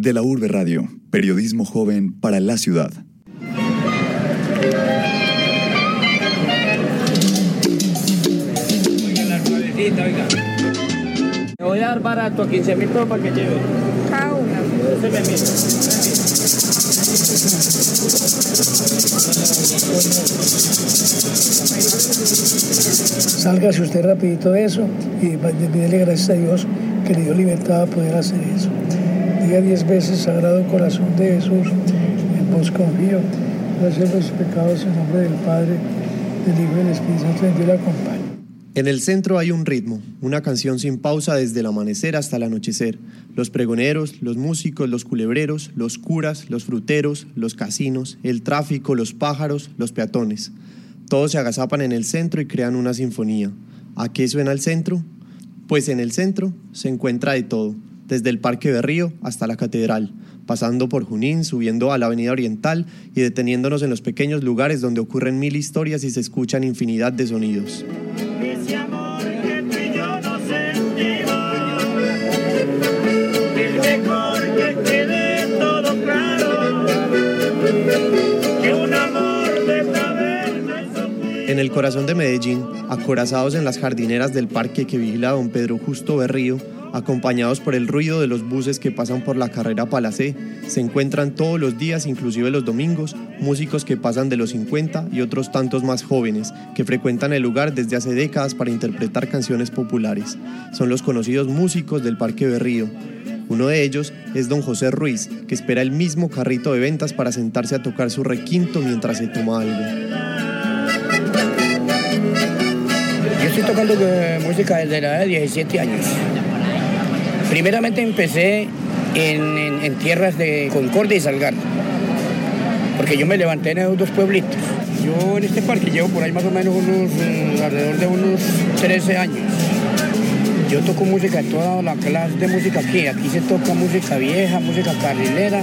De la Urbe Radio, periodismo joven para la ciudad. Me voy a dar barato, 15 mil pesos para que lleve. Cada una. Ese me mira. Sálgase usted rapidito de eso y pídele gracias a Dios que le dio libertad a poder hacer eso. Diez veces, Sagrado Corazón de Jesús, en vos confío, gracias los pecados en nombre del Padre, del Hijo y del Espíritu Santo, en Dios le acompañe. En el centro hay un ritmo, una canción sin pausa desde el amanecer hasta el anochecer. Los pregoneros, los músicos, los culebreros, los curas, los fruteros, los casinos, el tráfico, los pájaros, los peatones. Todos se agazapan en el centro y crean una sinfonía. ¿A qué suena el centro? Pues en el centro se encuentra de todo, desde el Parque Berrío hasta la Catedral, pasando por Junín, subiendo a la Avenida Oriental y deteniéndonos en los pequeños lugares donde ocurren mil historias y se escuchan infinidad de sonidos. De En el corazón de Medellín, acorazados en las jardineras del parque que vigila don Pedro Justo Berrío, acompañados por el ruido de los buses que pasan por la carrera Palacé, se encuentran todos los días, inclusive los domingos, músicos que pasan de los 50 y otros tantos más jóvenes que frecuentan el lugar desde hace décadas para interpretar canciones populares. Son los conocidos músicos del Parque Berrío. Uno de ellos es don José Ruiz, que espera el mismo carrito de ventas para sentarse a tocar su requinto mientras se toma algo. Yo estoy tocando eh, música desde la edad de 17 años. Primeramente empecé en, en- en tierras de Concordia y Salgar, porque yo me levanté en esos dos pueblitos. Yo en este parque llevo por ahí más o menos unos, mm, alrededor de unos 13 años. Yo toco música, toda la clase de música aquí. Aquí se toca música vieja, música carrilera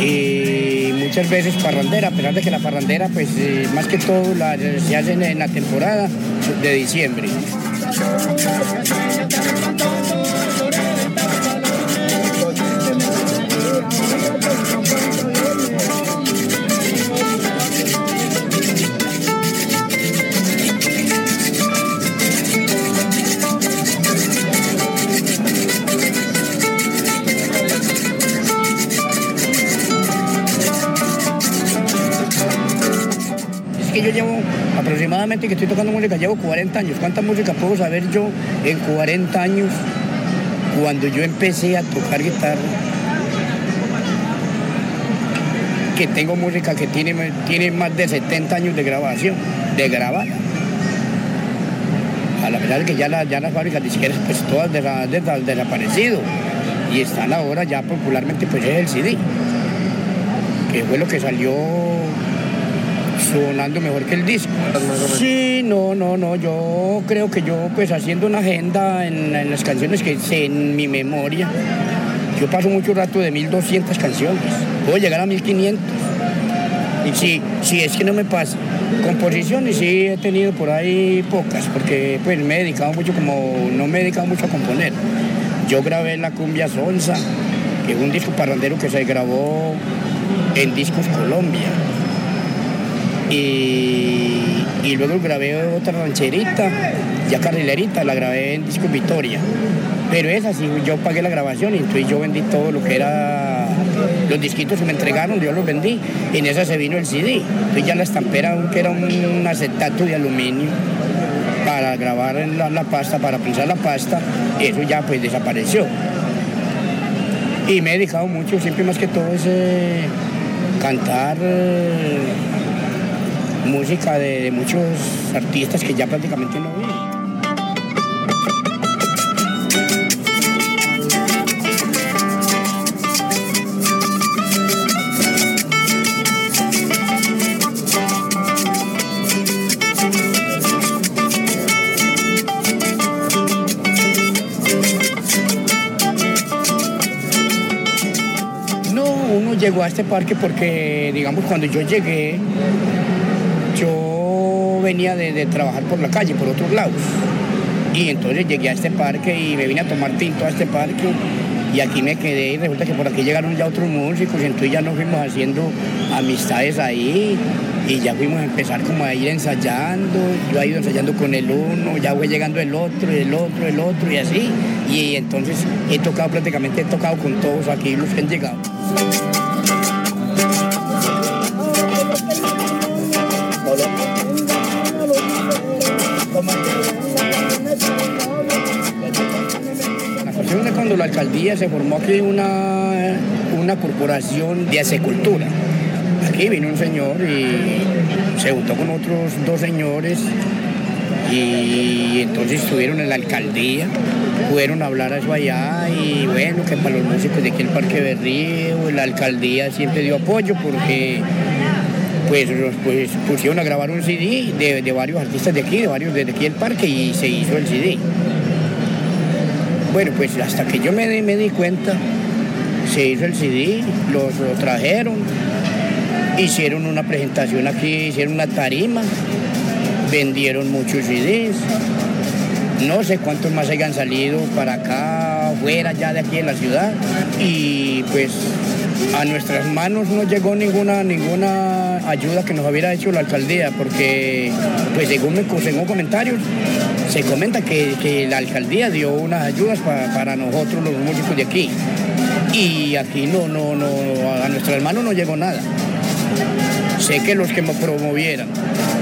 y muchas veces parrandera, a pesar de que la parrandera, pues eh, más que todo la- se hace en, en la temporada de diciembre. Aproximadamente que estoy tocando música, llevo 40 años. ¿Cuánta música puedo saber yo en 40 años cuando yo empecé a tocar guitarra? Que tengo música que tiene, tiene más de 70 años de grabación, de grabar. A la verdad que ya, la- ya las fábricas disqueras pues todas desa- desa- desaparecido y están ahora ya popularmente pues es el CD, que fue lo que salió sonando mejor que el disco. Sí, no, no, no, yo creo que yo pues haciendo una agenda en, las canciones que sé en mi memoria, yo paso mucho rato de 1200 canciones, puedo llegar a 1500. Y sí, sí, es que no me pasa. Composiciones sí he tenido por ahí pocas, porque pues me he dedicado mucho como, no me he dedicado mucho a componer. Yo grabé la cumbia Sonsa, que es un disco parrandero que se grabó en Discos Colombia y, luego grabé otra rancherita, ya carrilerita, la grabé en Disco Victoria. Pero esa sí, yo pagué la grabación y entonces yo vendí todo lo que era los disquitos que me entregaron, yo los vendí. Y en esa se vino el CD. Entonces ya la estampera, que era un acetato de aluminio para grabar la, la pasta, para pinzar la pasta, eso ya pues desapareció. Y me he dedicado mucho, siempre más que todo es cantar eh, música de, muchos artistas que ya prácticamente no viven. Llegó a este parque porque, digamos, cuando yo llegué, yo venía de, trabajar por la calle, por otros lados. Y entonces llegué a este parque y me vine a tomar tinto a este parque. y aquí me quedé y resulta que por aquí llegaron ya otros músicos y entonces ya nos fuimos haciendo amistades ahí y ya fuimos a empezar como a ir ensayando, yo he ido ensayando con el uno, ya fue llegando el otro, el otro, el otro y así, y entonces he tocado prácticamente, he tocado con todos aquí los que han llegado. La alcaldía se formó aquí una, una corporación de asecultura. Aquí vino un señor y se juntó con otros dos señores y entonces estuvieron en la alcaldía, pudieron hablar eso allá y bueno, que para los músicos de aquí el Parque Berrío, la alcaldía siempre dio apoyo porque pues, pues pusieron a grabar un CD de, de varios artistas de aquí, de varios de aquí del parque y se hizo el CD. Bueno, pues hasta que yo me, di- me di cuenta, se hizo el CD, los lo trajeron, hicieron una presentación aquí, hicieron una tarima, vendieron muchos CDs. No sé cuántos más hayan salido para acá, fuera ya de aquí en la ciudad. Y pues a nuestras manos no llegó ninguna, ninguna ayuda que nos hubiera hecho la alcaldía, porque pues según, me- según comentarios, se comenta que, que la alcaldía dio unas ayudas pa- para nosotros los músicos de aquí. Y aquí no, no, no, a nuestras manos no llegó nada. Sé que los que me promovieran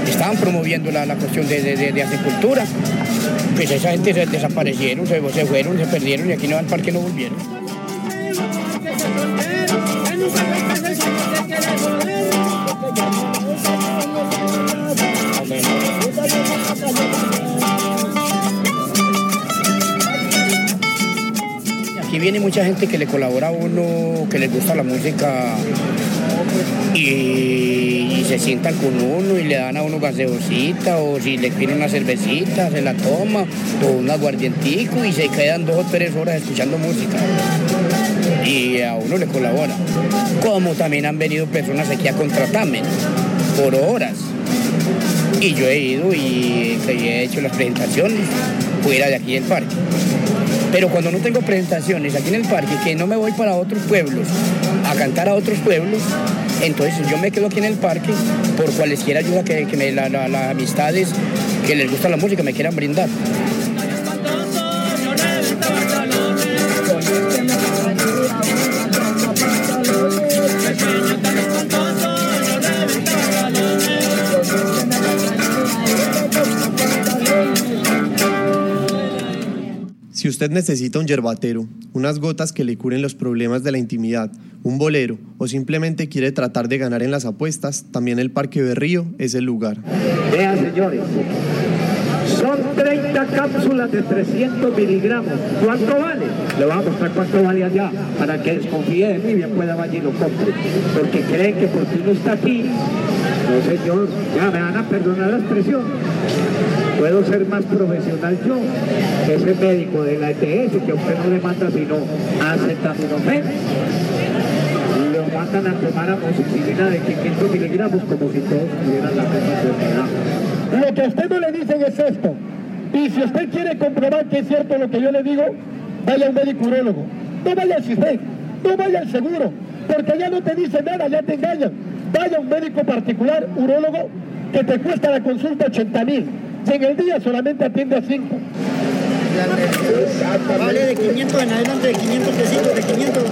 estaban promoviendo la, la cuestión de, de, de, de apicultura, pues esa gente se desaparecieron, se, se fueron, se perdieron y aquí no al parque no volvieron. Aquí viene mucha gente que le colabora a uno, que les gusta la música y, y se sientan con uno y le dan a uno gaseosita o si le piden una cervecita, se la toma o un aguardientico y se quedan dos o tres horas escuchando música. Y a uno le colabora. Como también han venido personas aquí a contratarme por horas. Y yo he ido y he hecho las presentaciones fuera de aquí del parque. Pero cuando no tengo presentaciones aquí en el parque, que no me voy para otros pueblos a cantar a otros pueblos, entonces yo me quedo aquí en el parque por cualesquier ayuda que, me, la- las amistades que les gusta la música me quieran brindar. Si usted necesita un yerbatero, unas gotas que le curen los problemas de la intimidad, un bolero o simplemente quiere tratar de ganar en las apuestas, también el Parque Berrío es el lugar. Vean, señores, son 30 cápsulas de 300 miligramos. ¿Cuánto vale? Le voy a mostrar cuánto vale allá, para que desconfíe de mí y pueda vaya y lo compre. Porque creen que porque uno está aquí, no señor, ya me van a perdonar la expresión. Puedo ser más profesional yo ese médico de la ETS que a usted no le manda sino acetaminofén. Lo mandan a tomar amoxicilina de 500 miligramos como si todos tuvieran la misma enfermedad. Lo que a usted no le dicen es esto. Y si usted quiere comprobar que es cierto lo que yo le digo, vaya a un médico urólogo. No vaya al CISBEN, no vaya al seguro, porque ya no te dice nada, ya te engañan. Vaya a un médico particular, urólogo, que te cuesta la consulta 80 mil. Si en el día solamente atiende a 5. Vale de 500 en adelante, de 500 pesitos, de 500.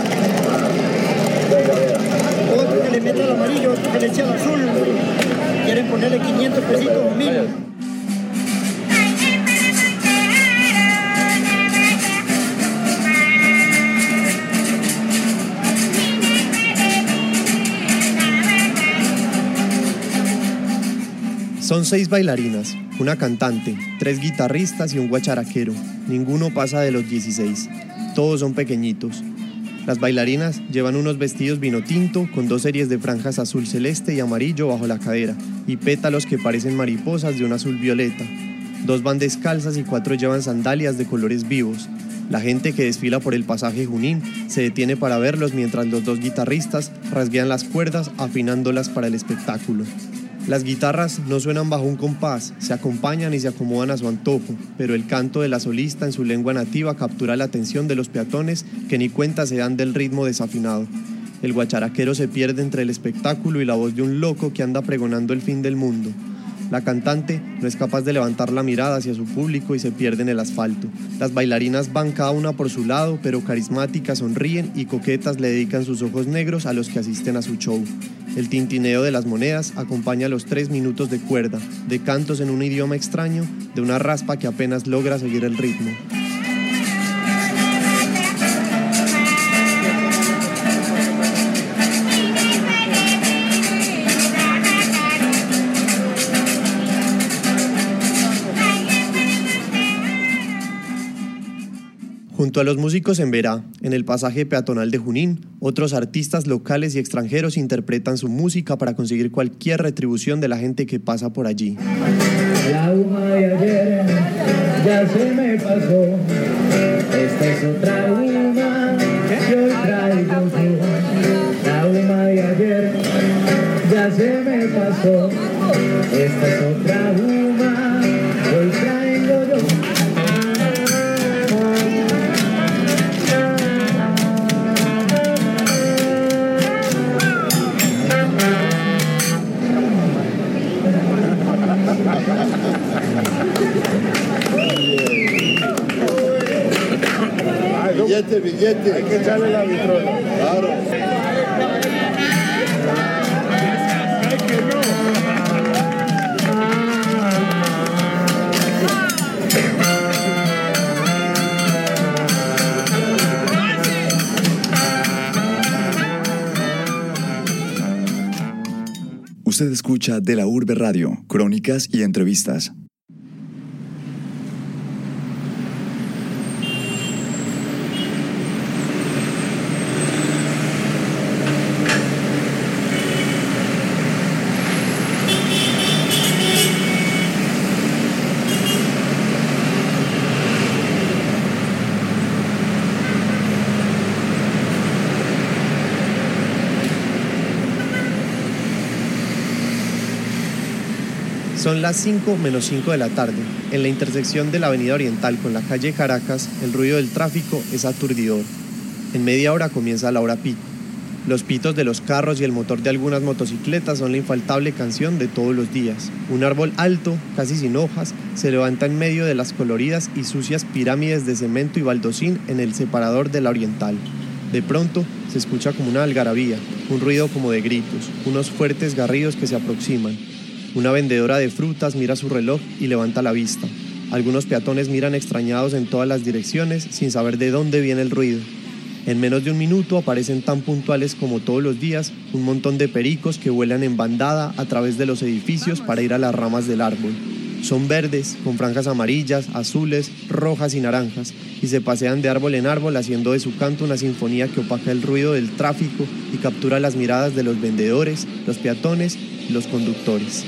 Otro que le mete al amarillo, otro que le echa al azul. Quieren ponerle 500 pesitos o 1000. Son seis bailarinas, una cantante, tres guitarristas y un guacharaquero. Ninguno pasa de los 16. Todos son pequeñitos. Las bailarinas llevan unos vestidos vino tinto con dos series de franjas azul celeste y amarillo bajo la cadera y pétalos que parecen mariposas de un azul violeta. Dos van descalzas y cuatro llevan sandalias de colores vivos. La gente que desfila por el pasaje Junín se detiene para verlos mientras los dos guitarristas rasguean las cuerdas afinándolas para el espectáculo. Las guitarras no suenan bajo un compás, se acompañan y se acomodan a su antojo, pero el canto de la solista en su lengua nativa captura la atención de los peatones que ni cuenta se dan del ritmo desafinado. El guacharaquero se pierde entre el espectáculo y la voz de un loco que anda pregonando el fin del mundo. La cantante no es capaz de levantar la mirada hacia su público y se pierde en el asfalto. Las bailarinas van cada una por su lado, pero carismáticas sonríen y coquetas le dedican sus ojos negros a los que asisten a su show. El tintineo de las monedas acompaña los tres minutos de cuerda, de cantos en un idioma extraño, de una raspa que apenas logra seguir el ritmo. Junto a los músicos en Verá, en el pasaje peatonal de Junín, otros artistas locales y extranjeros interpretan su música para conseguir cualquier retribución de la gente que pasa por allí. La huma de ayer ya se me pasó. Esta es otra que traigo. La huma de ayer ya se me pasó. Esta es otra Billete, billete. Hay que echarle la vitrola. Claro. Usted escucha De la Urbe Radio, crónicas y entrevistas. Son las 5 menos 5 de la tarde. En la intersección de la Avenida Oriental con la calle Caracas, el ruido del tráfico es aturdidor. En media hora comienza la hora pico. Los pitos de los carros y el motor de algunas motocicletas son la infaltable canción de todos los días. Un árbol alto, casi sin hojas, se levanta en medio de las coloridas y sucias pirámides de cemento y baldosín en el separador de la Oriental. De pronto se escucha como una algarabía, un ruido como de gritos, unos fuertes garridos que se aproximan. Una vendedora de frutas mira su reloj y levanta la vista. Algunos peatones miran extrañados en todas las direcciones sin saber de dónde viene el ruido. En menos de un minuto aparecen tan puntuales como todos los días un montón de pericos que vuelan en bandada a través de los edificios para ir a las ramas del árbol. Son verdes, con franjas amarillas, azules, rojas y naranjas, y se pasean de árbol en árbol haciendo de su canto una sinfonía que opaca el ruido del tráfico y captura las miradas de los vendedores, los peatones y los conductores.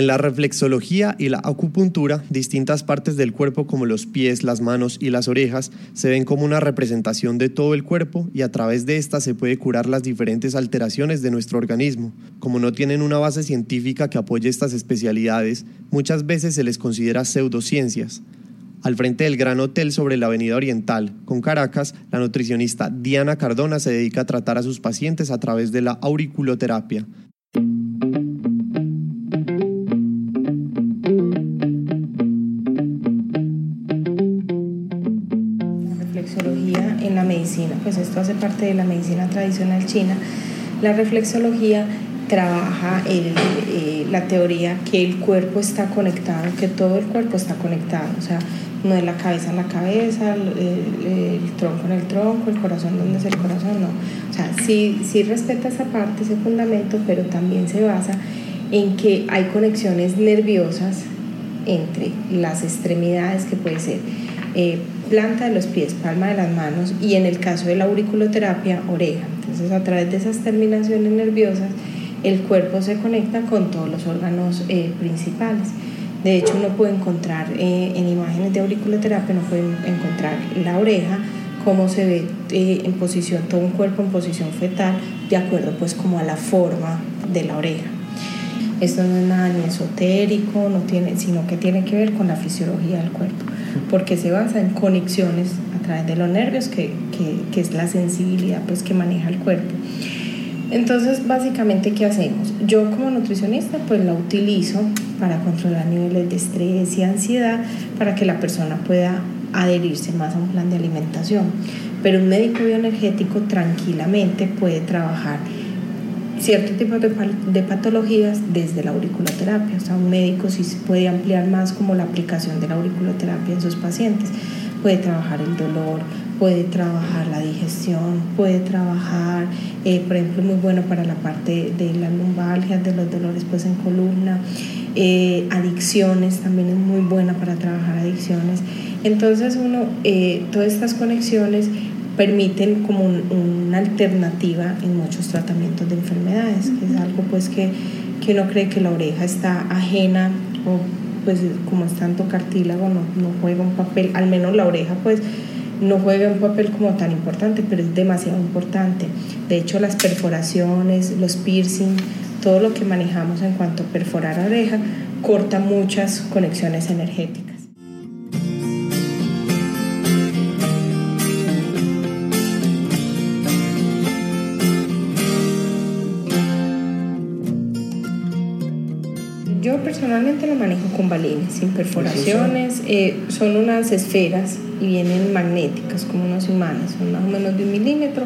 En la reflexología y la acupuntura, distintas partes del cuerpo como los pies, las manos y las orejas se ven como una representación de todo el cuerpo y a través de esta se puede curar las diferentes alteraciones de nuestro organismo. Como no tienen una base científica que apoye estas especialidades, muchas veces se les considera pseudociencias. Al frente del Gran Hotel sobre la Avenida Oriental, con Caracas, la nutricionista Diana Cardona se dedica a tratar a sus pacientes a través de la auriculoterapia. Pues esto hace parte de la medicina tradicional china. La reflexología trabaja el, eh, la teoría que el cuerpo está conectado, que todo el cuerpo está conectado, o sea, no es la cabeza en la cabeza, el tronco en el tronco, el corazón donde es el corazón, no. O sea, sí, sí respeta esa parte, ese fundamento, pero también se basa en que hay conexiones nerviosas entre las extremidades que puede ser eh, planta de los pies, palma de las manos y en el caso de la auriculoterapia, oreja. Entonces a través de esas terminaciones nerviosas el cuerpo se conecta con todos los órganos eh, principales. De hecho, uno puede encontrar eh, en imágenes de auriculoterapia, uno puede encontrar la oreja, cómo se ve eh, en posición, todo un cuerpo en posición fetal, de acuerdo pues como a la forma de la oreja. Esto no es nada ni esotérico, no tiene, sino que tiene que ver con la fisiología del cuerpo, porque se basa en conexiones a través de los nervios, que, que, que es la sensibilidad pues, que maneja el cuerpo. Entonces, básicamente, ¿qué hacemos? Yo como nutricionista, pues la utilizo para controlar niveles de estrés y ansiedad, para que la persona pueda adherirse más a un plan de alimentación. Pero un médico bioenergético tranquilamente puede trabajar cierto tipo de, de, patologías desde la auriculoterapia. O sea, un médico sí puede ampliar más como la aplicación de la auriculoterapia en sus pacientes. Puede trabajar el dolor, puede trabajar la digestión, puede trabajar, eh, por ejemplo, muy bueno para la parte de la lumbalgia, de los dolores pues en columna, eh, adicciones, también es muy buena para trabajar adicciones. Entonces uno, eh, todas estas conexiones permiten como un, una alternativa en muchos tratamientos de enfermedades, que es algo pues que, que uno cree que la oreja está ajena o pues como es tanto cartílago no, no juega un papel, al menos la oreja pues no juega un papel como tan importante, pero es demasiado importante. De hecho, las perforaciones, los piercing, todo lo que manejamos en cuanto a perforar oreja, corta muchas conexiones energéticas. Personalmente lo manejo con balines, sin perforaciones. Eh, son unas esferas y vienen magnéticas, como unos imanes, son más o menos de un milímetro.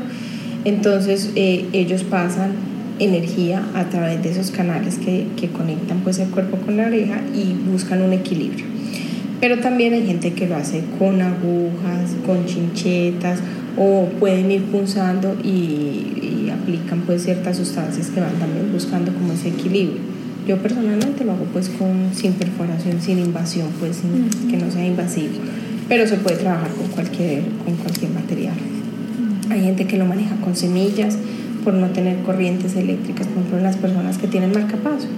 Entonces eh, ellos pasan energía a través de esos canales que, que, conectan pues el cuerpo con la oreja y buscan un equilibrio. Pero también hay gente que lo hace con agujas, con chinchetas o pueden ir punzando y, y aplican pues ciertas sustancias que van también buscando como ese equilibrio. Yo personalmente lo hago pues con, sin perforación, sin invasión, pues sin, que no sea invasivo, pero se puede trabajar con cualquier, con cualquier material. Hay gente que lo maneja con semillas por no tener corrientes eléctricas, por ejemplo las personas que tienen marcapaso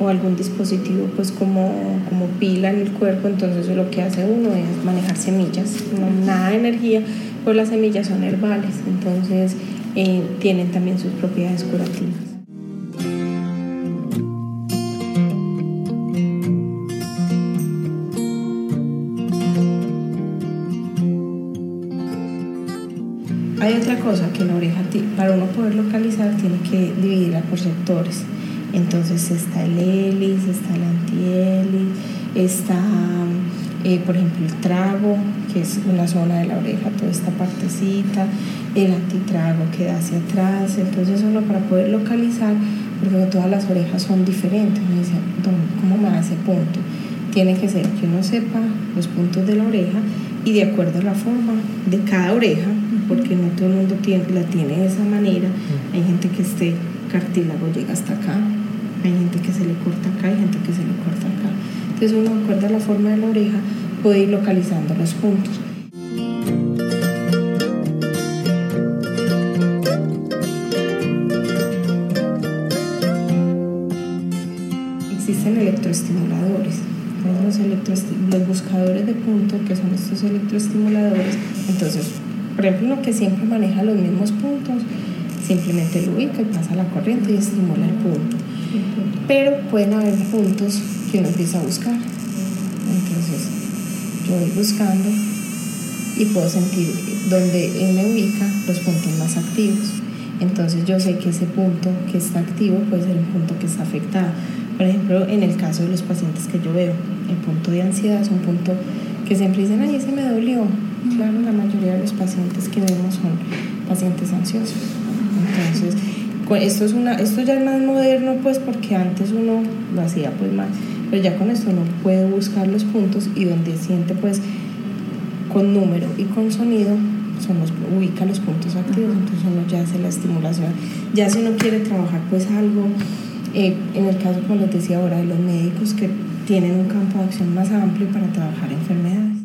o algún dispositivo pues como, como pila en el cuerpo, entonces lo que hace uno es manejar semillas, no nada de energía, pues las semillas son herbales, entonces eh, tienen también sus propiedades curativas. Otra cosa que la oreja, para uno poder localizar, tiene que dividirla por sectores. Entonces está el hélice, está el antihélice, está, eh, por ejemplo, el trago, que es una zona de la oreja, toda esta partecita, el antitrago queda hacia atrás. Entonces uno para poder localizar, porque todas las orejas son diferentes, uno dice, ¿cómo me da ese punto? Tiene que ser que uno sepa los puntos de la oreja y de acuerdo a la forma de cada oreja, porque no todo el mundo tiene, la tiene de esa manera. Hay gente que este cartílago llega hasta acá, hay gente que se le corta acá, hay gente que se le corta acá. Entonces uno de acuerdo a la forma de la oreja puede ir localizando los puntos. Existen electroestimuladores. Los, los buscadores de punto, que son estos electroestimuladores, entonces por ejemplo, uno que siempre maneja los mismos puntos, simplemente lo ubica y pasa la corriente y estimula el punto. Pero pueden haber puntos que uno empieza a buscar. Entonces, yo voy buscando y puedo sentir donde él me ubica los puntos más activos. Entonces yo sé que ese punto que está activo puede ser el punto que está afectado. Por ejemplo, en el caso de los pacientes que yo veo, el punto de ansiedad es un punto que siempre dicen, ay, ese me dolió. Claro, la mayoría de los pacientes que vemos son pacientes ansiosos. Entonces, esto, es una, esto ya es más moderno, pues, porque antes uno lo hacía pues más, pero ya con esto uno puede buscar los puntos y donde siente pues con número y con sonido son los, ubica los puntos activos, entonces uno ya hace la estimulación. Ya si uno quiere trabajar pues algo, eh, en el caso como les decía ahora de los médicos que tienen un campo de acción más amplio para trabajar enfermedades.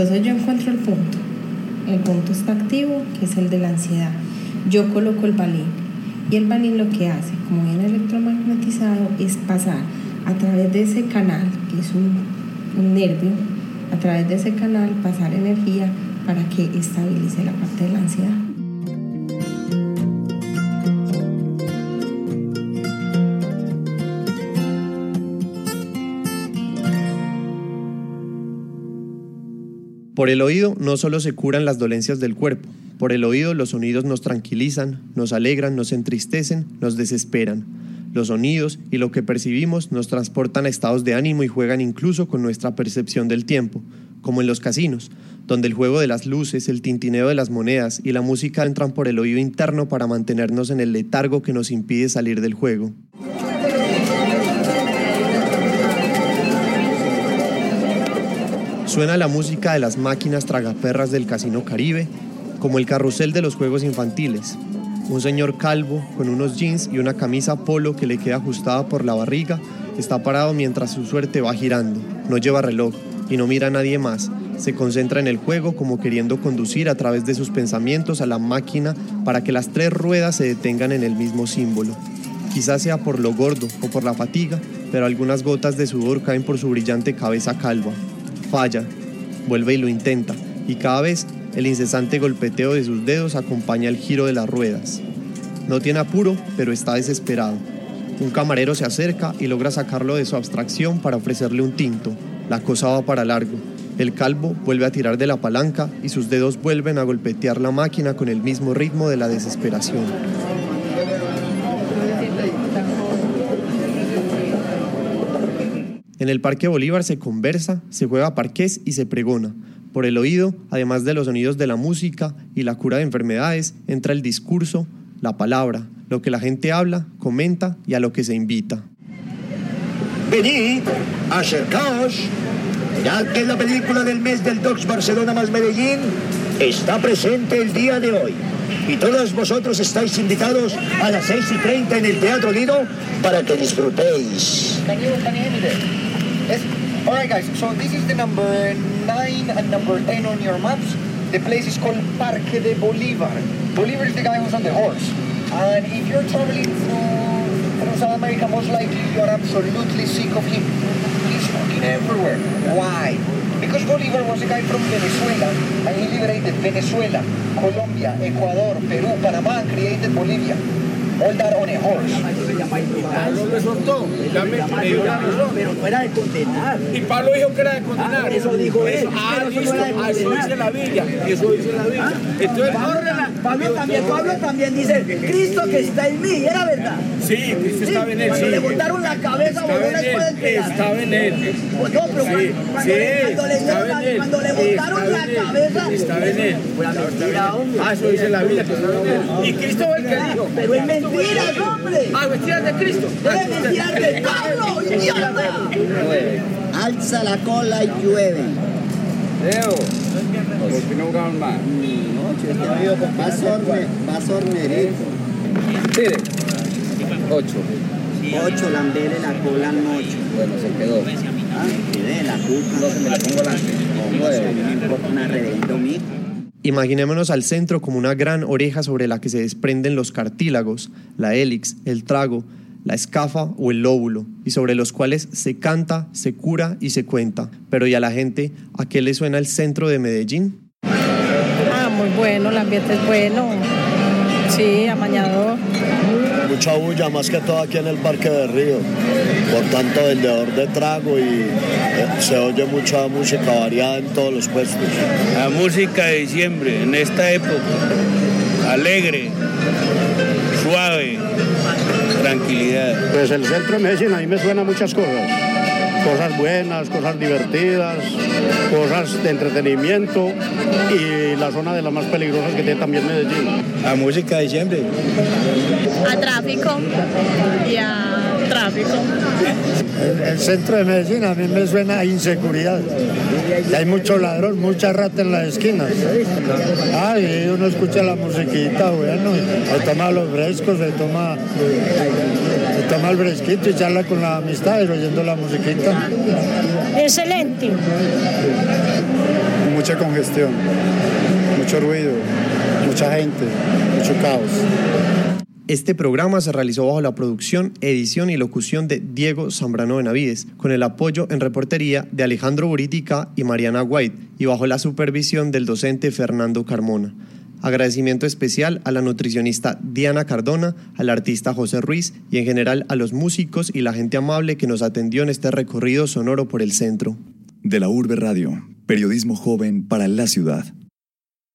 Entonces yo encuentro el punto. El punto está activo, que es el de la ansiedad. Yo coloco el balín y el balín lo que hace, como viene electromagnetizado, es pasar a través de ese canal, que es un, un nervio, a través de ese canal pasar energía para que estabilice la parte de la ansiedad. Por el oído no solo se curan las dolencias del cuerpo, por el oído los sonidos nos tranquilizan, nos alegran, nos entristecen, nos desesperan. Los sonidos y lo que percibimos nos transportan a estados de ánimo y juegan incluso con nuestra percepción del tiempo, como en los casinos, donde el juego de las luces, el tintineo de las monedas y la música entran por el oído interno para mantenernos en el letargo que nos impide salir del juego. Suena la música de las máquinas tragaperras del Casino Caribe, como el carrusel de los juegos infantiles. Un señor calvo con unos jeans y una camisa polo que le queda ajustada por la barriga está parado mientras su suerte va girando. No lleva reloj y no mira a nadie más. Se concentra en el juego como queriendo conducir a través de sus pensamientos a la máquina para que las tres ruedas se detengan en el mismo símbolo. Quizás sea por lo gordo o por la fatiga, pero algunas gotas de sudor caen por su brillante cabeza calva. Falla, vuelve y lo intenta, y cada vez el incesante golpeteo de sus dedos acompaña el giro de las ruedas. No tiene apuro, pero está desesperado. Un camarero se acerca y logra sacarlo de su abstracción para ofrecerle un tinto. La cosa va para largo. El calvo vuelve a tirar de la palanca y sus dedos vuelven a golpetear la máquina con el mismo ritmo de la desesperación. En el Parque Bolívar se conversa, se juega parqués y se pregona. Por el oído, además de los sonidos de la música y la cura de enfermedades, entra el discurso, la palabra, lo que la gente habla, comenta y a lo que se invita. Venid, acercaos. Ya que la película del mes del Docs Barcelona más Medellín está presente el día de hoy. Y todos vosotros estáis invitados a las 6 y 30 en el Teatro Lido para que disfrutéis. Yes? Alright guys, so this is the number 9 and number 10 on your maps. The place is called Parque de Bolívar. Bolívar is the guy who's on the horse. And if you're traveling through, through South America, most likely you are absolutely sick of him. He's fucking everywhere. Why? Because Bolívar was a guy from Venezuela and he liberated Venezuela, Colombia, Ecuador, Perú, Panamá and created Bolivia. All that on a horse. Pablo lo soltó. Ya me, me dio la razón. Pero no era de condenar. Y Pablo dijo que era de condenar. Ah, eso dijo él. Ah, listo. no Ah, eso dice la Biblia. Eso dice la Biblia. Entonces, Pablo, Pablo también, Pablo también dice, Cristo que está en mí, era verdad. Sí, Cristo estaba en él. Cuando sí. le botaron la cabeza, voló del pedazo. Estaba en él. Pues no, pero Sí, cuando, sí, le, cuando le la- cuando le botaron la cabeza, Estaba en él. Ah, eso dice la Biblia que estaba en él. Y Cristo que dijo. Pero es mentiras, hombre. Ah, mentiras de Cristo. Es mentiras de Pablo, idiota. Alza la cola y llueve. Leo, ¿por qué no jugaron más? Más orne, más hornerito. Tire. Ocho. Ocho, lambere la cola en ocho. Bueno, se quedó. Ah, quedé la cuca. No se me la pongo la importa una reverendo mijo. Imaginémonos al centro como una gran oreja sobre la que se desprenden los cartílagos, la hélix, el trago, la escafa o el lóbulo, y sobre los cuales se canta, se cura y se cuenta. Pero ¿y a la gente a qué le suena el centro de Medellín? Ah, muy bueno, el ambiente es bueno. Sí, amañador. Mucha bulla, más que todo aquí en el Parque de Río. Por tanto, vendedor de trago y eh, se oye mucha música variada en todos los puestos. La música de diciembre, en esta época, alegre, suave, tranquilidad. Pues el centro de Medellín a mí me suena muchas cosas. Cosas buenas, cosas divertidas, cosas de entretenimiento y la zona de las más peligrosas que tiene también Medellín. La música de diciembre. A tráfico y a tráfico. El, el centro de Medellín a mí me suena a inseguridad. Y hay mucho ladrón, mucha rata en las esquinas. Ah, y uno escucha la musiquita, bueno, se toma los frescos, se toma, se toma el fresquito y charla con la amistad y oyendo la musiquita. Excelente. mucha congestión, mucho ruido, mucha gente, mucho caos. Este programa se realizó bajo la producción, edición y locución de Diego Zambrano Benavides, con el apoyo en reportería de Alejandro Buritica y Mariana White, y bajo la supervisión del docente Fernando Carmona. Agradecimiento especial a la nutricionista Diana Cardona, al artista José Ruiz y en general a los músicos y la gente amable que nos atendió en este recorrido sonoro por el centro. De la Urbe Radio, periodismo joven para la ciudad.